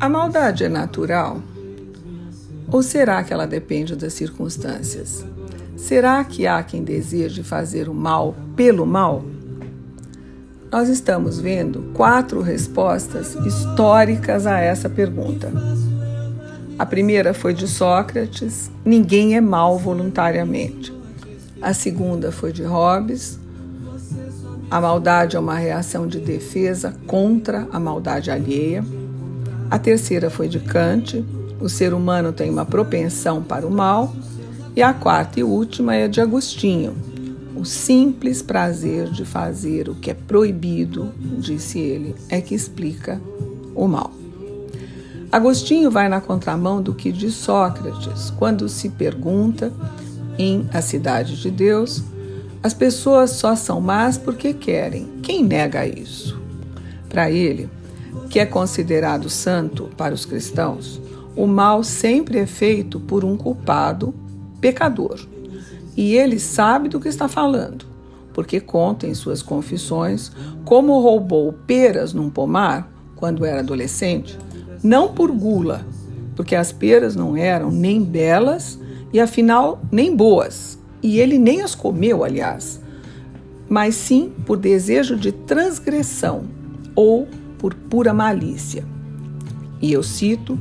A maldade é natural? Ou será que ela depende das circunstâncias? Será que há quem deseje fazer o mal pelo mal? Nós estamos vendo quatro respostas históricas a essa pergunta. A primeira foi de Sócrates: ninguém é mal voluntariamente. A segunda foi de Hobbes: a maldade é uma reação de defesa contra a maldade alheia. A terceira foi de Kant: o ser humano tem uma propensão para o mal. E a quarta e última é de Agostinho: o simples prazer de fazer o que é proibido, disse ele, é que explica o mal. Agostinho vai na contramão do que diz Sócrates quando se pergunta em A Cidade de Deus as pessoas só são más porque querem. Quem nega isso? Para ele, que é considerado santo para os cristãos, o mal sempre é feito por um culpado pecador. E ele sabe do que está falando, porque conta em suas confissões como roubou peras num pomar quando era adolescente, não por gula, porque as peras não eram nem belas e afinal nem boas, e ele nem as comeu, aliás, mas sim por desejo de transgressão ou por pura malícia. E eu cito: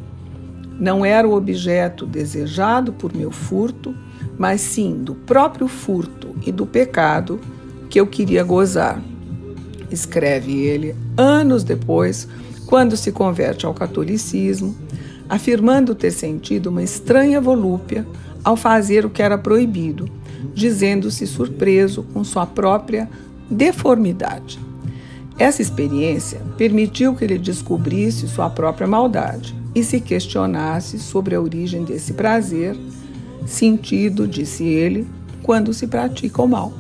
não era o objeto desejado por meu furto, mas sim do próprio furto e do pecado que eu queria gozar. Escreve ele anos depois, quando se converte ao catolicismo, afirmando ter sentido uma estranha volúpia ao fazer o que era proibido dizendo-se surpreso com sua própria deformidade. Essa experiência permitiu que ele descobrisse sua própria maldade e se questionasse sobre a origem desse prazer, sentido, disse ele, quando se pratica o mal.